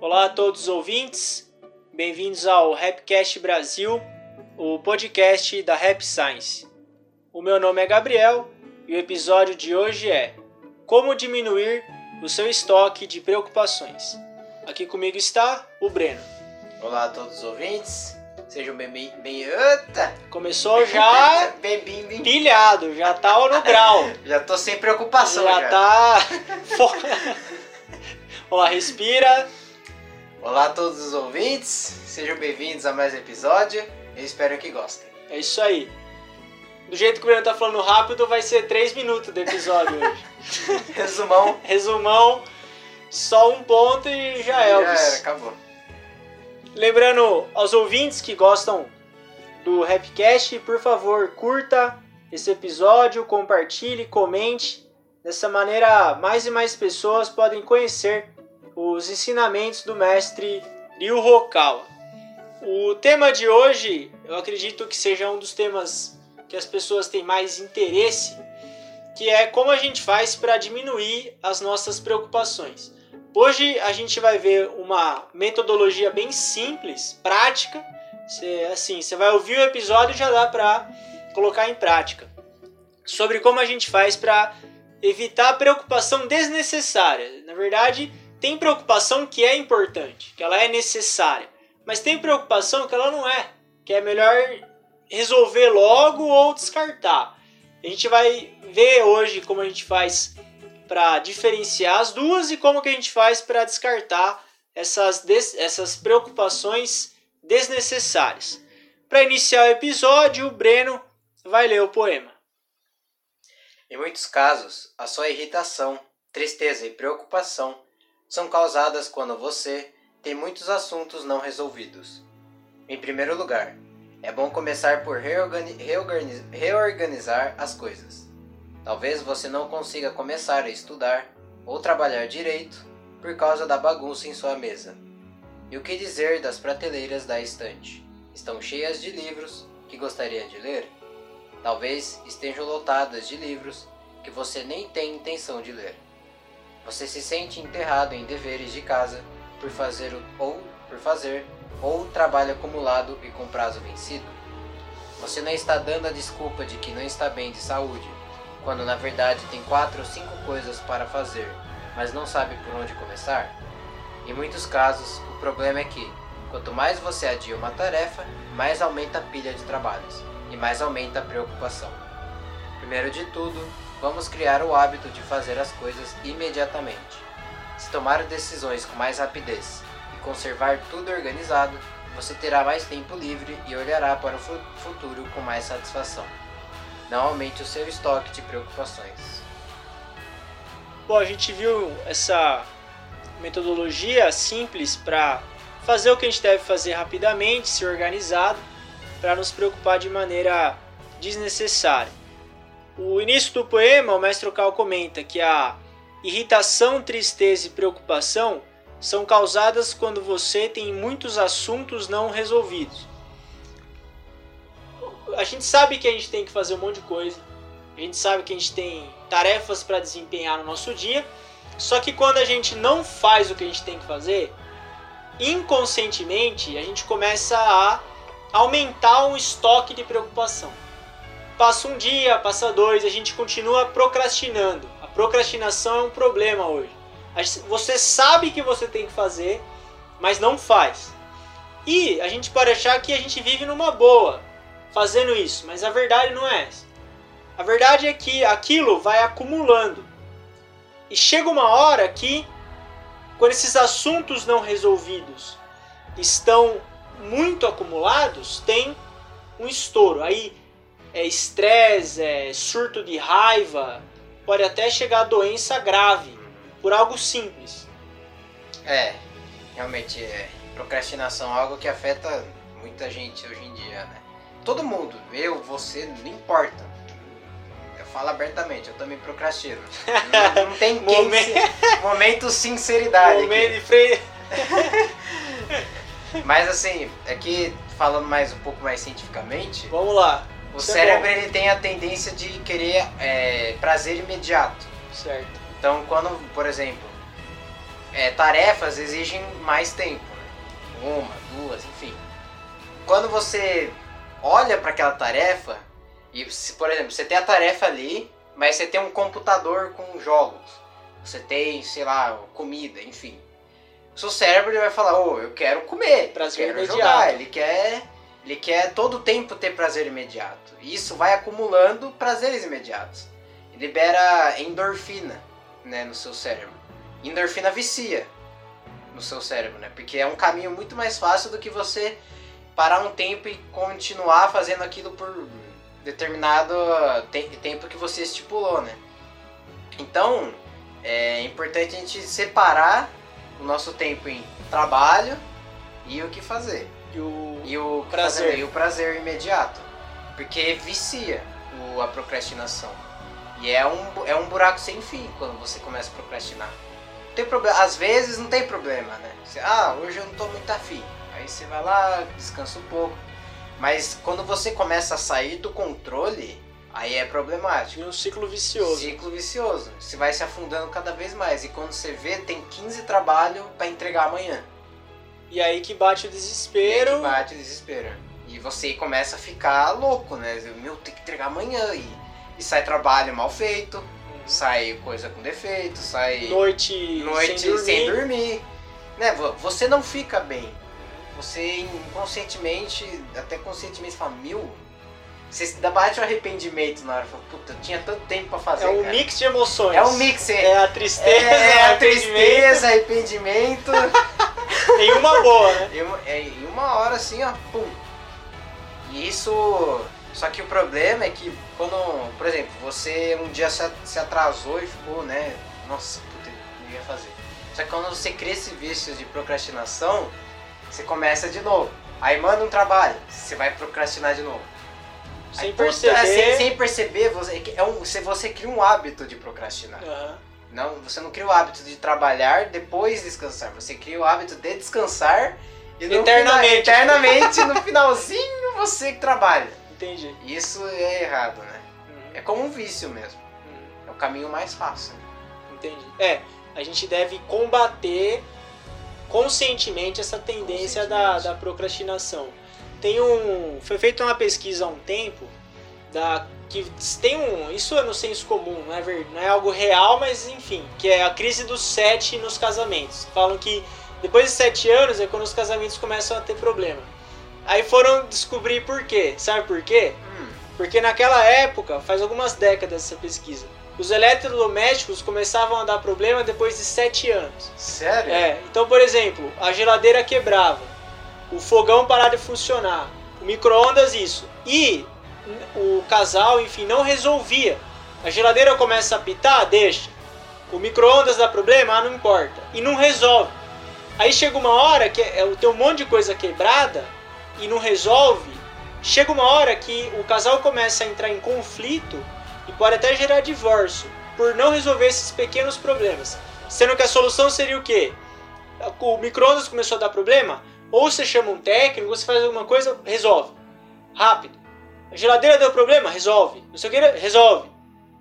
Olá a todos os ouvintes, bem-vindos ao Rapcast Brasil, o podcast da Rap Science. O meu nome é Gabriel e o episódio de hoje é Como diminuir o seu estoque de preocupações. Aqui comigo está o Breno. Olá a todos os ouvintes, sejam bem bem, bem Eita! Começou já bem, bem, bem. pilhado, já tá no grau. Já tô sem preocupação já. já tá. Olá, respira. Olá a todos os ouvintes, sejam bem-vindos a mais um episódio. Eu espero que gostem. É isso aí. Do jeito que o Breno tá falando rápido, vai ser 3 minutos do episódio hoje. Resumão. Resumão, só um ponto e já é, Já era, acabou. Lembrando aos ouvintes que gostam do Rapcast, por favor, curta esse episódio, compartilhe, comente. Dessa maneira, mais e mais pessoas podem conhecer os ensinamentos do mestre Ryu Hokawa. O tema de hoje, eu acredito que seja um dos temas que as pessoas têm mais interesse, que é como a gente faz para diminuir as nossas preocupações. Hoje a gente vai ver uma metodologia bem simples, prática. Assim, você vai ouvir o episódio e já dá para colocar em prática. Sobre como a gente faz para evitar preocupação desnecessária. Na verdade, tem preocupação que é importante, que ela é necessária, mas tem preocupação que ela não é, que é melhor resolver logo ou descartar. A gente vai ver hoje como a gente faz para diferenciar as duas e como que a gente faz para descartar essas, essas preocupações desnecessárias. Para iniciar o episódio, o Breno vai ler o poema. Em muitos casos, a sua irritação, tristeza e preocupação são causadas quando você tem muitos assuntos não resolvidos. Em primeiro lugar, é bom começar por reorgani- reorgani- reorganizar as coisas. Talvez você não consiga começar a estudar ou trabalhar direito por causa da bagunça em sua mesa. E o que dizer das prateleiras da estante? Estão cheias de livros que gostaria de ler? Talvez estejam lotadas de livros que você nem tem intenção de ler. Você se sente enterrado em deveres de casa por fazer ou por fazer ou trabalho acumulado e com prazo vencido. Você não está dando a desculpa de que não está bem de saúde, quando na verdade tem quatro ou cinco coisas para fazer, mas não sabe por onde começar? Em muitos casos, o problema é que, quanto mais você adia uma tarefa, mais aumenta a pilha de trabalhos e mais aumenta a preocupação. Primeiro de tudo, vamos criar o hábito de fazer as coisas imediatamente. Se tomar decisões com mais rapidez e conservar tudo organizado, você terá mais tempo livre e olhará para o fu- futuro com mais satisfação. Não aumente o seu estoque de preocupações. Bom, a gente viu essa metodologia simples para fazer o que a gente deve fazer rapidamente, ser organizado, para nos preocupar de maneira desnecessária. O início do poema, o mestre Cal comenta que a irritação, tristeza e preocupação são causadas quando você tem muitos assuntos não resolvidos. A gente sabe que a gente tem que fazer um monte de coisa, a gente sabe que a gente tem tarefas para desempenhar no nosso dia, só que quando a gente não faz o que a gente tem que fazer, inconscientemente a gente começa a aumentar um estoque de preocupação. Passa um dia, passa dois, a gente continua procrastinando. A procrastinação é um problema hoje. Você sabe que você tem que fazer, mas não faz. E a gente pode achar que a gente vive numa boa fazendo isso, mas a verdade não é essa. A verdade é que aquilo vai acumulando. E chega uma hora que, quando esses assuntos não resolvidos estão muito acumulados, tem um estouro. Aí é estresse, é surto de raiva, pode até chegar a doença grave por algo simples. É, realmente é. Procrastinação é algo que afeta muita gente hoje em dia, né? Todo mundo, eu, você, não importa. Eu falo abertamente, eu também procrastino. Não, não tem quem. Momento- se- Momento sinceridade. aqui. Momento de freio. Mas assim, é que falando mais um pouco mais cientificamente, Vamos lá. O Isso é cérebro bom. ele tem a tendência de querer é, prazer imediato. Certo. Então, quando, por exemplo, é, tarefas exigem mais tempo, né? uma, duas, enfim. Quando você olha para aquela tarefa e, se, por exemplo, você tem a tarefa ali, mas você tem um computador com jogos, você tem, sei lá, comida, enfim. O seu cérebro ele vai falar, ô, oh, eu quero comer, prazer quero imediato. jogar, ele quer, ele quer todo o tempo ter prazer imediato. E isso vai acumulando prazeres imediatos. E libera endorfina, né, no seu cérebro. Endorfina vicia no seu cérebro, né? Porque é um caminho muito mais fácil do que você parar um tempo e continuar fazendo aquilo por determinado te tempo que você estipulou, né? Então, é importante a gente separar o nosso tempo em trabalho e o que fazer. E o, e o prazer. E o prazer imediato. Porque vicia o, a procrastinação. E é um, é um buraco sem fim quando você começa a procrastinar. tem problema, às vezes não tem problema, né? Você, ah, hoje eu não tô muito afim. Aí você vai lá, descansa um pouco. Mas quando você começa a sair do controle, aí é problemático. E um ciclo vicioso. Ciclo vicioso. Você vai se afundando cada vez mais. E quando você vê, tem 15 trabalho para entregar amanhã. E aí que bate o desespero. E aí que bate o desespero. E você começa a ficar louco, né? Meu, tem que entregar amanhã. E, e sai trabalho mal feito, uhum. sai coisa com defeito, sai. Noite, noite sem dormir. Sem dormir. Né? Você não fica bem você inconscientemente, até conscientemente fala, mil? Você dá bate um arrependimento na hora, fala, puta, eu tinha tanto tempo pra fazer. É um cara. mix de emoções. É um mix, é. É a tristeza, é, é a tristeza, arrependimento. em uma boa, né? Em uma, é, em uma hora assim, ó, pum. E isso. Só que o problema é que quando, por exemplo, você um dia se atrasou e ficou, né? Nossa, puta, não ia fazer. Só que quando você cria esse vício de procrastinação, você começa de novo. Aí manda um trabalho, você vai procrastinar de novo. Sem Aí, perceber. Sem, sem, perceber, você, é um, você, você cria um hábito de procrastinar. Uhum. Não, você não cria o hábito de trabalhar depois descansar. Você cria o hábito de descansar e no eternamente. Final, eternamente no finalzinho você que trabalha. Entendi. Isso é errado, né? Uhum. É como um vício mesmo. Uhum. É o caminho mais fácil. Entendi. É, a gente deve combater conscientemente essa tendência conscientemente. Da, da procrastinação. Tem um, foi feita uma pesquisa há um tempo da que tem um, isso é no senso comum, não é, ver, não é algo real, mas enfim, que é a crise dos sete nos casamentos. Falam que depois de sete anos é quando os casamentos começam a ter problema. Aí foram descobrir por quê. Sabe por quê? Hum. Porque naquela época, faz algumas décadas essa pesquisa, os eletrodomésticos começavam a dar problema depois de 7 anos. Sério? É. Então, por exemplo, a geladeira quebrava, o fogão parava de funcionar, o micro-ondas isso. E o casal, enfim, não resolvia. A geladeira começa a apitar, deixa. O micro-ondas dá problema, ah, não importa. E não resolve. Aí chega uma hora que é, tem um monte de coisa quebrada e não resolve. Chega uma hora que o casal começa a entrar em conflito e pode até gerar divórcio por não resolver esses pequenos problemas. Sendo que a solução seria o quê? O micro-ondas começou a dar problema? Ou você chama um técnico, você faz alguma coisa, resolve. Rápido. A geladeira deu problema? Resolve. Não sei o que, resolve.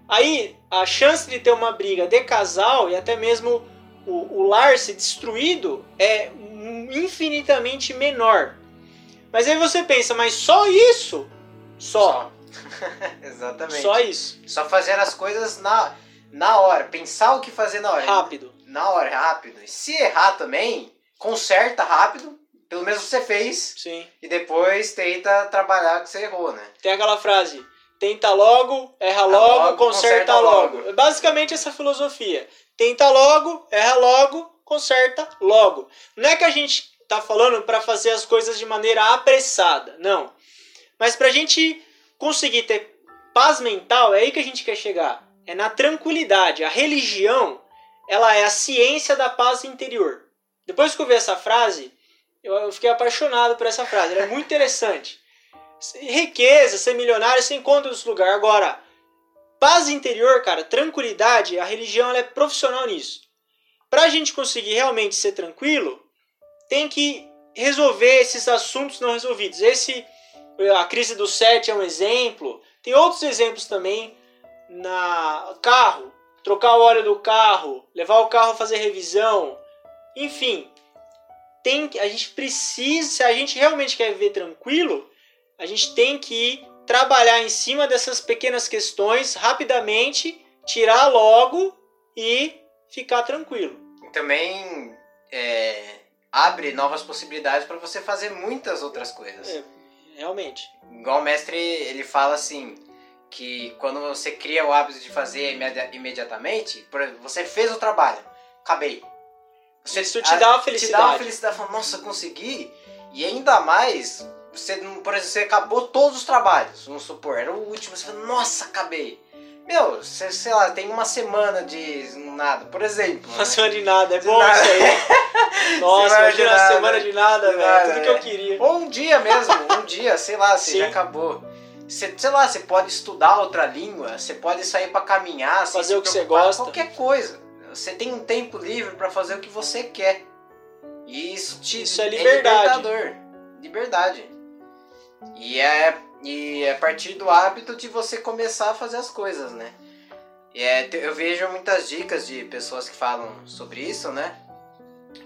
Aí a chance de ter uma briga de casal e até mesmo o, o lar ser destruído é infinitamente menor. Mas aí você pensa, mas só isso? Só. só. Exatamente. Só isso. Só fazer as coisas na, na hora. Pensar o que fazer na hora. Rápido. Na hora, rápido. E se errar também, conserta rápido. Pelo menos você fez. Sim. E depois tenta trabalhar que você errou, né? Tem aquela frase. Tenta logo, erra logo, logo conserta, conserta logo. logo. Basicamente essa filosofia. Tenta logo, erra logo, conserta logo. Não é que a gente tá falando para fazer as coisas de maneira apressada, não. Mas pra gente conseguir ter paz mental, é aí que a gente quer chegar. É na tranquilidade. A religião, ela é a ciência da paz interior. Depois que eu vi essa frase, eu, fiquei apaixonado por essa frase. Ela é muito interessante. Riqueza, ser milionário, você encontra nos lugares. Agora, paz interior, cara, tranquilidade, a religião ela é profissional nisso. Para a gente conseguir realmente ser tranquilo, tem que resolver esses assuntos não resolvidos. Esse a crise do 7 é um exemplo. Tem outros exemplos também na carro, trocar o óleo do carro, levar o carro a fazer revisão, Enfim, tem, a gente precisa, se a gente realmente quer viver tranquilo, a gente tem que trabalhar em cima dessas pequenas questões rapidamente, tirar logo e ficar tranquilo. Também é, abre novas possibilidades para você fazer muitas outras coisas. É, realmente. Igual o mestre, ele fala assim, que quando você cria o hábito de fazer imediatamente, por exemplo, você fez o trabalho, acabei. Você, Isso te dá uma felicidade. Te dá uma felicidade, fala, nossa, consegui. E ainda mais, você, por exemplo, você acabou todos os trabalhos, vamos supor, era o último, você fala, nossa, acabei. Meu, você, sei lá, tem uma semana de nada, por exemplo. Uma né? semana de nada, é de bom nada. isso aí. Nossa, imagina uma semana de nada, velho. Tudo que eu é. queria. Ou um dia mesmo, um dia, sei lá, você Sim. já acabou. Você, sei lá, você pode estudar outra língua, você pode sair para caminhar, fazer o que você gosta. Qualquer coisa. Você tem um tempo livre para fazer o que você quer. E isso te isso é, liberdade. É liberdade. E é, e é a partir do hábito de você começar a fazer as coisas, né? E é, eu vejo muitas dicas de pessoas que falam sobre isso, né?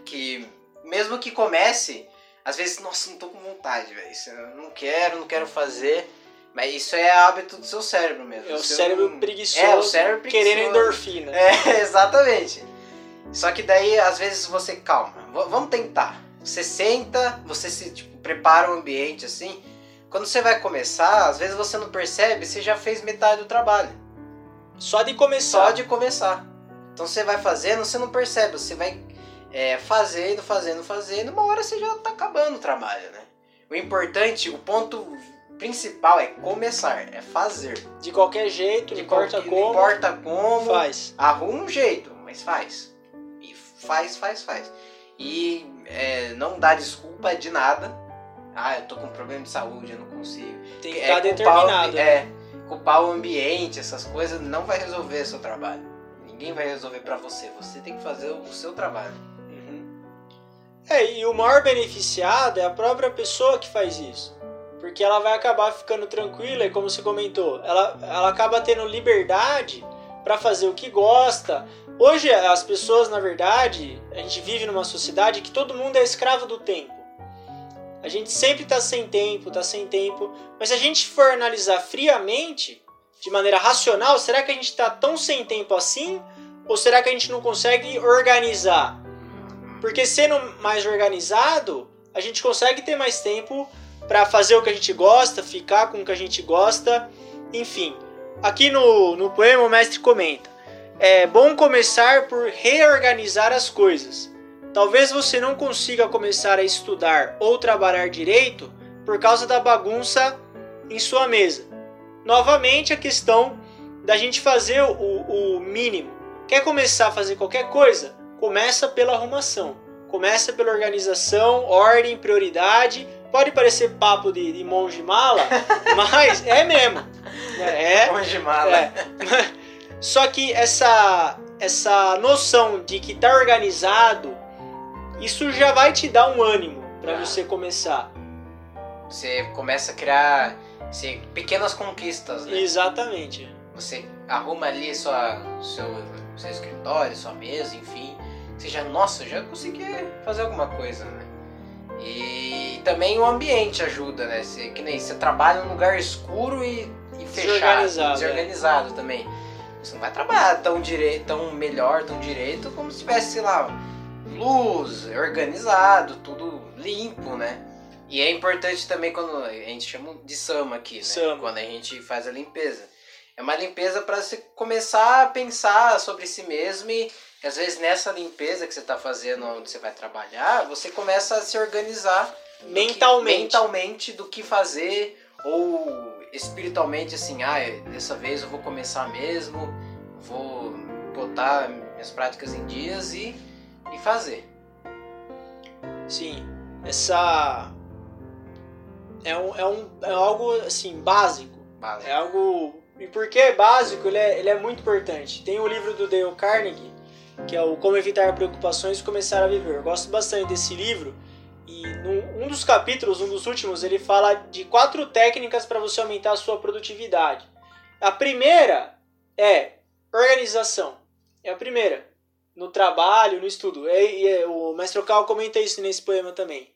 Que mesmo que comece, às vezes, nossa, não tô com vontade, velho. Não quero, não quero fazer. Mas isso é hábito do seu cérebro mesmo. É o, cérebro preguiçoso. É, o cérebro preguiçoso. Querendo endorfina. É, exatamente. Só que daí, às vezes, você calma. V vamos tentar. Você senta, você se tipo, prepara o um ambiente assim. Quando você vai começar, às vezes você não percebe, você já fez metade do trabalho. Só de começar. Só de começar. Então você vai fazendo, você não percebe, você vai é, fazendo, fazendo, fazendo, uma hora você já tá acabando o trabalho, né? O importante, o ponto principal é começar, é fazer. De qualquer jeito, de não importa como. Não importa como. Faz. Arruma um jeito, mas faz. E faz, faz, faz. E é, não dá desculpa de nada. Ah, eu tô com problema de saúde, eu não consigo. Tem que é, estar determinado. O, né? é, culpar o ambiente, essas coisas, não vai resolver o seu trabalho. Ninguém vai resolver para você. Você tem que fazer o seu trabalho. Uhum. É, e o maior beneficiado é a própria pessoa que faz isso porque ela vai acabar ficando tranquila e como você comentou, ela, ela acaba tendo liberdade para fazer o que gosta. Hoje as pessoas, na verdade, a gente vive numa sociedade que todo mundo é escravo do tempo. A gente sempre está sem tempo, está sem tempo. Mas se a gente for analisar friamente, de maneira racional, será que a gente está tão sem tempo assim? Ou será que a gente não consegue organizar? Porque sendo mais organizado, a gente consegue ter mais tempo para fazer o que a gente gosta, ficar com o que a gente gosta, enfim. Aqui no, no poema o mestre comenta: É bom começar por reorganizar as coisas. Talvez você não consiga começar a estudar ou trabalhar direito por causa da bagunça em sua mesa. Novamente a questão da gente fazer o, o mínimo. Quer começar a fazer qualquer coisa? Começa pela arrumação. Começa pela organização, ordem, prioridade Pode parecer papo de, de monge mala, mas é mesmo. É. Monge mala. É. Só que essa, essa noção de que tá organizado, isso já vai te dar um ânimo para ah. você começar. Você começa a criar assim, pequenas conquistas, né? Exatamente. Você arruma ali sua, seu, seu escritório, sua mesa, enfim. Você já, nossa, já consegui fazer alguma coisa, né? E também o ambiente ajuda, né? Você, que nem você trabalha num lugar escuro e, e fechado, desorganizado, desorganizado é. também. Você não vai trabalhar tão direito, tão melhor, tão direito como se tivesse, sei lá, luz, organizado, tudo limpo, né? E é importante também quando a gente chama de sama aqui, né? Sama. Quando a gente faz a limpeza. É uma limpeza para você começar a pensar sobre si mesmo e às vezes nessa limpeza que você está fazendo onde você vai trabalhar, você começa a se organizar mentalmente, mentalmente do que fazer ou espiritualmente assim, ah, dessa vez eu vou começar mesmo, vou botar minhas práticas em dias e, e fazer. Sim, essa é, um, é, um, é algo assim básico. básico. É algo e porque é básico, ele é, ele é muito importante. Tem o livro do Dale Carnegie que é o Como Evitar Preocupações e Começar a Viver. Eu gosto bastante desse livro um dos capítulos, um dos últimos, ele fala de quatro técnicas para você aumentar a sua produtividade. A primeira é organização. É a primeira. no trabalho, no estudo. E, e, o mestre Cal comenta isso nesse poema também.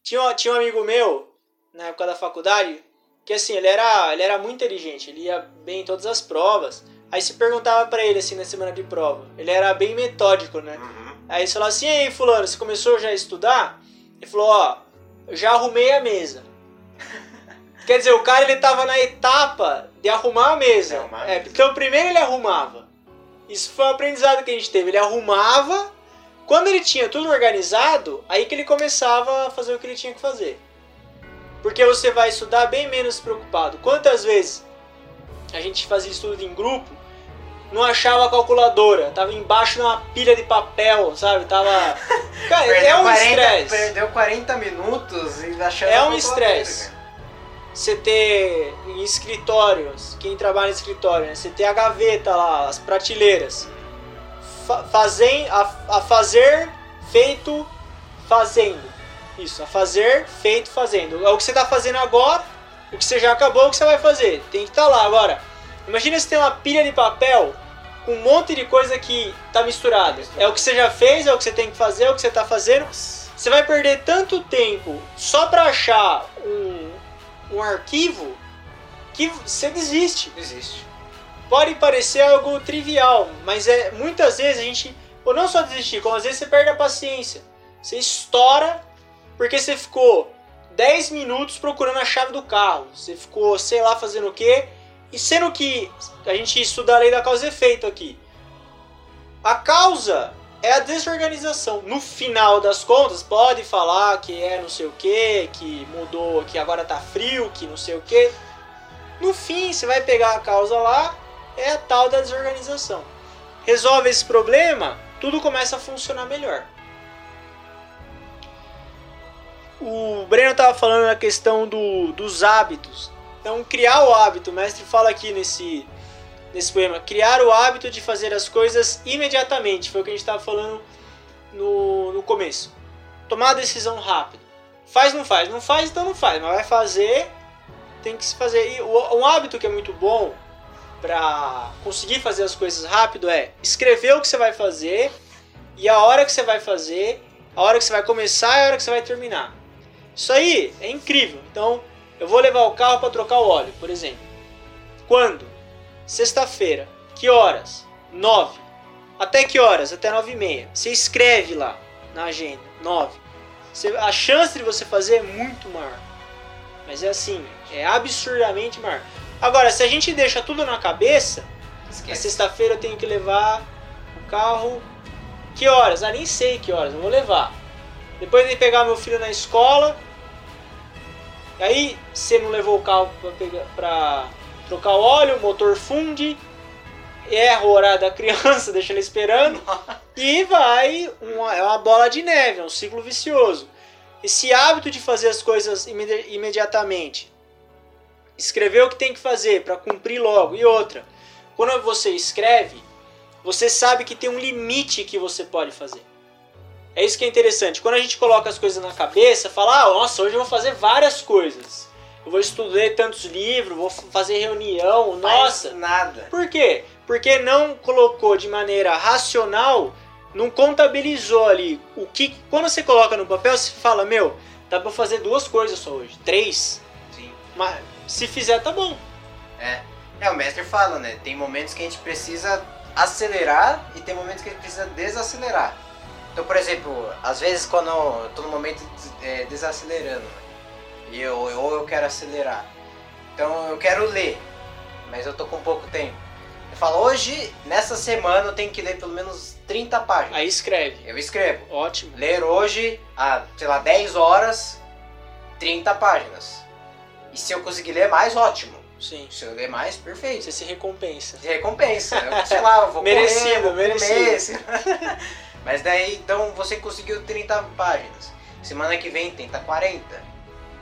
Tinha, tinha um amigo meu, na época da faculdade, que assim, ele era, ele era muito inteligente, ele ia bem em todas as provas. Aí se perguntava para ele assim na semana de prova. Ele era bem metódico, né? Uhum. Aí você falava assim: "E aí, fulano, você começou já a estudar?" Ele falou: "Ó, já arrumei a mesa." Quer dizer, o cara ele tava na etapa de arrumar a mesa. Arrumar é, então primeiro ele arrumava. Isso foi um aprendizado que a gente teve. Ele arrumava, quando ele tinha tudo organizado, aí que ele começava a fazer o que ele tinha que fazer. Porque você vai estudar bem menos preocupado. Quantas vezes a gente fazia estudo em grupo, não achava a calculadora, tava embaixo de uma pilha de papel, sabe? Tava. Cara, é um estresse. Perdeu 40 minutos e achando É um estresse você ter em escritórios, quem trabalha em escritório, né? você ter a gaveta lá, as prateleiras. Fa fazem, a, a fazer, feito, fazendo. Isso, a fazer, feito, fazendo. É o que você está fazendo agora, o que você já acabou, o que você vai fazer. Tem que estar tá lá. Agora, imagina se tem uma pilha de papel com um monte de coisa que está misturada. É o que você já fez, é o que você tem que fazer, é o que você está fazendo. Você vai perder tanto tempo só para achar um, um arquivo que você desiste. Desiste. Pode parecer algo trivial, mas é muitas vezes a gente, ou não só desistir, como às vezes você perde a paciência. Você estoura porque você ficou 10 minutos procurando a chave do carro. Você ficou, sei lá, fazendo o quê? E sendo que a gente estuda a lei da causa e efeito aqui. A causa é a desorganização. No final das contas, pode falar que é não sei o que, que mudou, que agora tá frio, que não sei o que. No fim, você vai pegar a causa lá, é a tal da desorganização. Resolve esse problema, tudo começa a funcionar melhor. O Breno estava falando na questão do, dos hábitos. Então, criar o hábito, o mestre fala aqui nesse, nesse poema. Criar o hábito de fazer as coisas imediatamente. Foi o que a gente estava falando no, no começo. Tomar a decisão rápido. Faz, não faz. Não faz, então não faz. Mas vai fazer, tem que se fazer. E um hábito que é muito bom para conseguir fazer as coisas rápido é escrever o que você vai fazer e a hora que você vai fazer, a hora que você vai começar e a hora que você vai terminar. Isso aí é incrível. Então, eu vou levar o carro para trocar o óleo, por exemplo. Quando? Sexta-feira. Que horas? 9. Até que horas? Até 9 e meia. Você escreve lá na agenda. 9. a chance de você fazer é muito maior. Mas é assim, é absurdamente maior. Agora, se a gente deixa tudo na cabeça, Esquece. sexta-feira eu tenho que levar o carro. Que horas? Ah, nem sei que horas, eu vou levar. Depois de pegar meu filho na escola. E aí, você não levou o carro pra, pegar, pra trocar o óleo, o motor funde, erra o horário da criança, deixa ele esperando e vai uma, é uma bola de neve, é um ciclo vicioso. Esse hábito de fazer as coisas imedi imediatamente, escrever o que tem que fazer para cumprir logo e outra. Quando você escreve, você sabe que tem um limite que você pode fazer. É isso que é interessante. Quando a gente coloca as coisas na cabeça, fala, ah, nossa, hoje eu vou fazer várias coisas eu vou estudar tantos livros, vou fazer reunião, nossa. nada. Por quê? Porque não colocou de maneira racional, não contabilizou ali o que. Quando você coloca no papel, você fala, meu, dá pra fazer duas coisas só hoje, três. Sim. Mas se fizer, tá bom. É. É, o mestre fala, né? Tem momentos que a gente precisa acelerar e tem momentos que a gente precisa desacelerar. Então, por exemplo, às vezes quando eu tô no momento é, desacelerando, né? E eu, ou eu quero acelerar. Então eu quero ler, mas eu tô com pouco tempo. Eu falo, hoje, nessa semana, eu tenho que ler pelo menos 30 páginas. Aí escreve. Eu escrevo. Ótimo. Ler hoje, a, sei lá, 10 horas, 30 páginas. E se eu conseguir ler mais, ótimo. Sim. Se eu ler mais, perfeito. Você se recompensa. Se recompensa. Eu, sei lá, eu vou merecido, correr, vou merecido. Mas daí, então, você conseguiu 30 páginas. Semana que vem tenta 40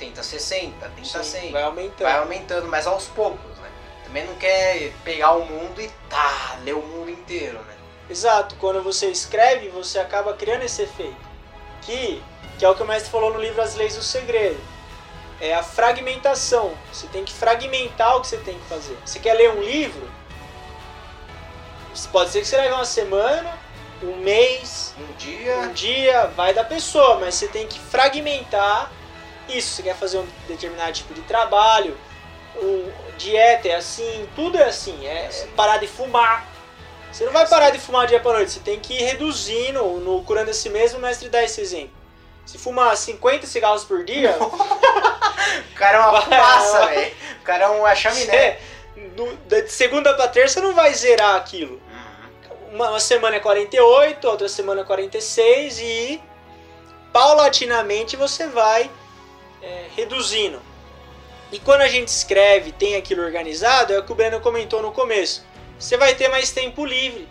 tenta 60, tenta Sim, 100. Vai aumentando. Vai aumentando, mas aos poucos, né? Também não quer pegar o mundo e tá, ler o mundo inteiro, né? Exato, quando você escreve, você acaba criando esse efeito. Que, que é o que o mestre falou no livro As Leis do Segredo. É a fragmentação. Você tem que fragmentar o que você tem que fazer. Você quer ler um livro? Pode ser que você leve uma semana, um mês, Um dia. um dia, vai da pessoa, mas você tem que fragmentar isso. Você quer fazer um determinado tipo de trabalho, um, dieta é assim, tudo é assim, é parar de fumar. Você não vai parar de fumar dia pra noite, você tem que ir reduzindo. No Curando a Si Mesmo, o mestre dá esse exemplo. Se fumar 50 cigarros por dia, O cara é uma fumaça, velho. O cara é uma chaminé. você, do- de segunda pra terça, não vai zerar aquilo. Uma, semana é 48, outra semana é 46 e paulatinamente você vai é, reduzindo. E quando a gente escreve, tem aquilo organizado, é o que o Breno comentou no começo. Você vai ter mais tempo livre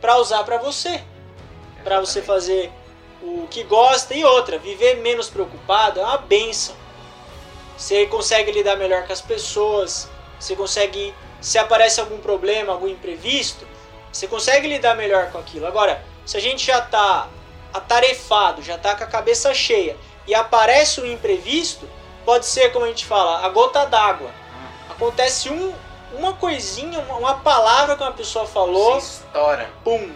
para usar para você, para você fazer o que gosta e outra, viver menos preocupado é uma benção. Você consegue lidar melhor com as pessoas, você consegue, se aparece algum problema, algum imprevisto, você consegue lidar melhor com aquilo. Agora, se a gente já está atarefado, já está com a cabeça cheia e aparece um imprevisto, pode ser, como a gente fala, a gota d'água. Acontece um, uma coisinha, uma, uma palavra que uma pessoa falou, Se estoura. pum,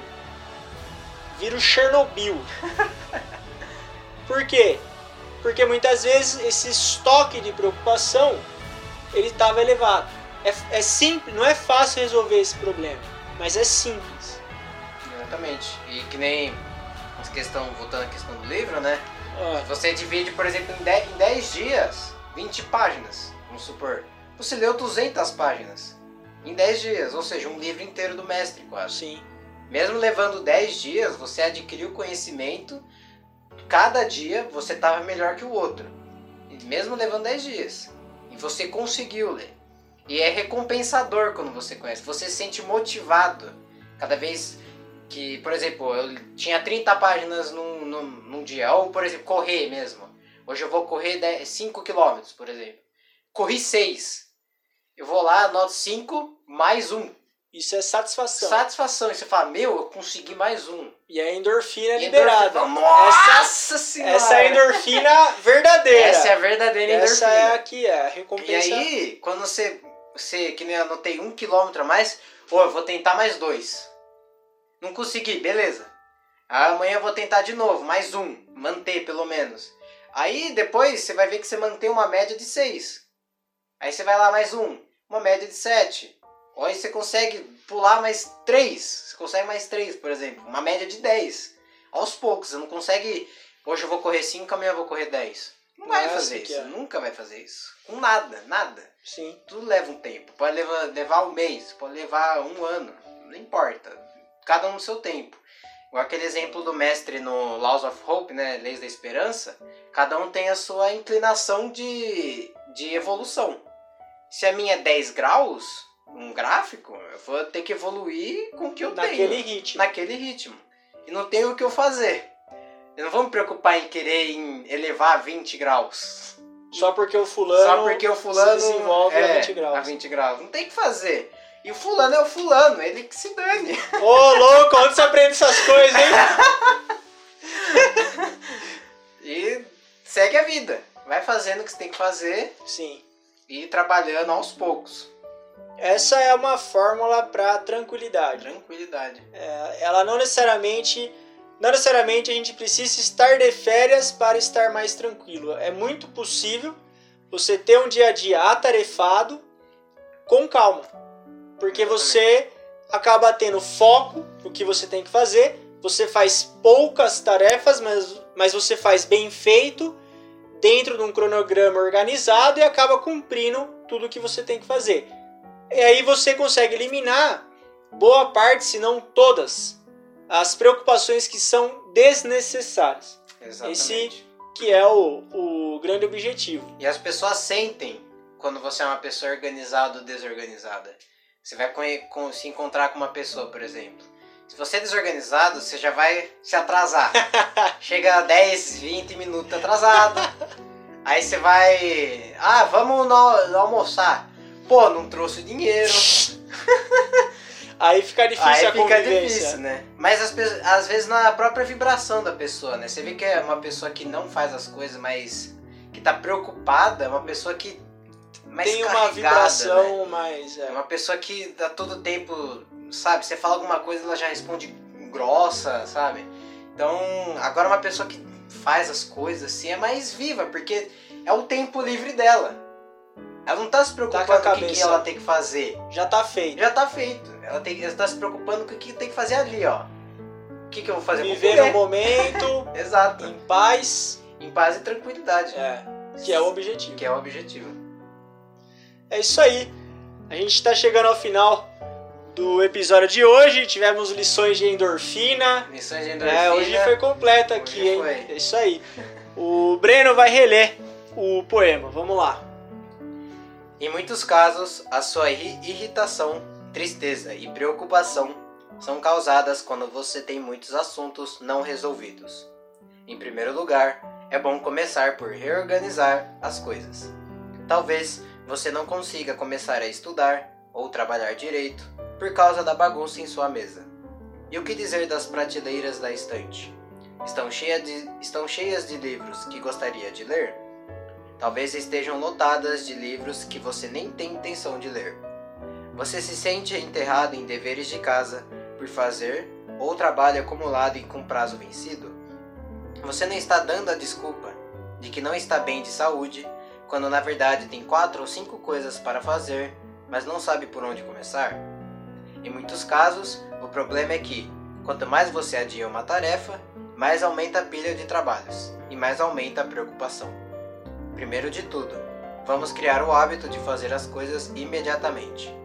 vira o Chernobyl. Por quê? Porque muitas vezes esse estoque de preocupação ele estava elevado. É, é simples, não é fácil resolver esse problema, mas é simples. Exatamente. E que nem essa questão, voltando à questão do livro, né? Ó, Você divide, por exemplo, em 10, em 10 dias, 20 páginas, vamos supor. Você leu 200 páginas em 10 dias, ou seja, um livro inteiro do mestre quase. sim, Mesmo levando 10 dias, você adquiriu conhecimento, cada dia você estava melhor que o outro. Mesmo levando 10 dias. E você conseguiu ler. E é recompensador quando você conhece. Você se sente motivado. Cada vez que, por exemplo, eu tinha 30 páginas num, num, num dia. Ou, por exemplo, correr mesmo. Hoje eu vou correr 10 5 km, por exemplo. Corri 6. Eu vou lá, anoto 5 mais um. isso é satisfação. Satisfação. E você fala, meu, eu consegui mais um. E a endorfina é E liberada. endorfina- Nossa Essa, senhora! essa é a endorfina verdadeira. Essa é a verdadeira Essa endorfina. é a que é a E recompensa. aí, quando você, você, que nem anotei um quilômetro a mais, pô, eu vou tentar mais dois. Não consegui, beleza. Amanhã eu vou tentar de novo, mais um. Manter, pelo menos. Aí, depois, você vai ver que você mantém uma média de seis. Aí você vai lá mais um, uma média de sete. Aí você consegue pular mais três. Você consegue mais três, por exemplo. Uma média de dez. Aos poucos, você não consegue... Hoje eu vou correr cinco, amanhã eu vou correr dez. Não vai fazer isso, é. nunca vai fazer isso. Com nada, nada. Sim. Tudo leva um tempo. Pode levar, levar um mês, pode levar um ano. Não importa. Cada um no seu tempo. Igual aquele exemplo do mestre no Laws of Hope, né? Leis da Esperança. Cada um tem a sua inclinação de, de evolução. Se a minha é 10 graus, um gráfico, eu vou ter que evoluir com o que eu Naquele tenho. ritmo. Naquele ritmo. E não tenho o que eu fazer. Eu não vou me preocupar em querer em elevar a 20 graus. Só porque o fulano, Só porque o fulano se desenvolve é, a 20 graus. a 20 graus. Não tem o que fazer. E o fulano é o fulano, ele que se dane. Ô, louco, onde você aprende essas coisas, hein? E segue a vida. Vai fazendo o que você tem que fazer Sim. e trabalhando aos poucos. Essa é uma fórmula para tranquilidade. Tranquilidade. É, ela não necessariamente, não necessariamente a gente precisa estar de férias para estar mais tranquilo. É muito possível você ter um dia a dia atarefado com calma, porque você acaba tendo foco no que você tem que fazer. Você faz poucas tarefas, mas, mas você faz bem feito dentro de um cronograma organizado e acaba cumprindo tudo que você tem que fazer. E aí você consegue eliminar boa parte, se não todas, as preocupações que são desnecessárias, Exatamente. que é o, o grande objetivo. E as pessoas sentem quando você é uma pessoa organizada ou desorganizada. Você vai se encontrar com uma pessoa, por exemplo. Se você é desorganizado, você já vai se atrasar. Chega 10, 20 minutos atrasado. Aí você vai. Ah, vamos no- almoçar. Pô, não trouxe dinheiro. Aí fica difícil Aí a fica convivência. difícil, né? Mas as às vezes na própria vibração da pessoa, né? Você vê que é uma pessoa que não faz as coisas, mas que tá preocupada, é uma pessoa que mais Tem uma né? vibração mais. É uma pessoa que a todo tempo, sabe, você fala alguma coisa, ela já responde grossa, sabe? Então, agora uma pessoa que faz as coisas assim é mais viva, porque é o tempo livre dela. Ela não tá se preocupando Tá com a com o que, que ela tem que fazer. Já tá feito. Já tá feito. Ela, tem, ela tá se preocupando com o que tem que fazer ali, ó. O que, que eu vou fazer? Viver no comer. momento, Exato. em paz, Em paz e tranquilidade. é, que é o objetivo. Que é o objetivo. É isso aí. A gente está chegando ao final do episódio de hoje. Tivemos lições de endorfina. Missões de endorfina. É, hoje foi completo Hoje aqui, hein? foi. É isso aí. O Breno vai reler o poema. Vamos lá. Em muitos casos, a sua irri- irritação, tristeza e preocupação são causadas quando você tem muitos assuntos não resolvidos. Em primeiro lugar, é bom começar por reorganizar as coisas. Talvez você não consiga começar a estudar ou trabalhar direito por causa da bagunça em sua mesa. E o que dizer das prateleiras da estante? Estão, cheia de- estão cheias de livros que gostaria de ler? Talvez estejam lotadas de livros que você nem tem intenção de ler. Você se sente enterrado em deveres de casa por fazer ou trabalho acumulado e com prazo vencido? Você não está dando a desculpa de que não está bem de saúde, quando na verdade tem quatro ou cinco coisas para fazer, mas não sabe por onde começar? Em muitos casos, o problema é que, quanto mais você adia uma tarefa, mais aumenta a pilha de trabalhos e mais aumenta a preocupação. Primeiro de tudo, vamos criar o hábito de fazer as coisas imediatamente.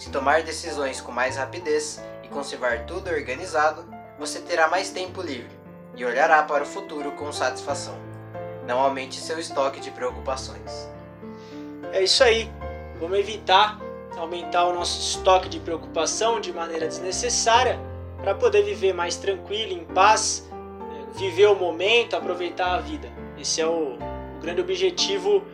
Se tomar decisões com mais rapidez e conservar tudo organizado, você terá mais tempo livre e olhará para o futuro com satisfação. Não aumente seu estoque de preocupações. É isso aí. Vamos evitar aumentar o nosso estoque de preocupação de maneira desnecessária para poder viver mais tranquilo, em paz, eh, viver o momento, aproveitar a vida. Esse é o, o grande objetivo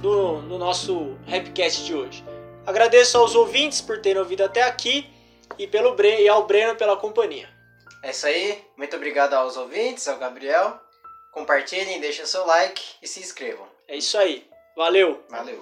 do, do nosso Rapcast de hoje. Agradeço aos ouvintes por terem ouvido até aqui e, pelo Bre e ao Breno pela companhia. É isso aí, muito obrigado aos ouvintes, ao Gabriel. Compartilhem, deixem seu like e se inscrevam. É isso aí. Valeu! Valeu!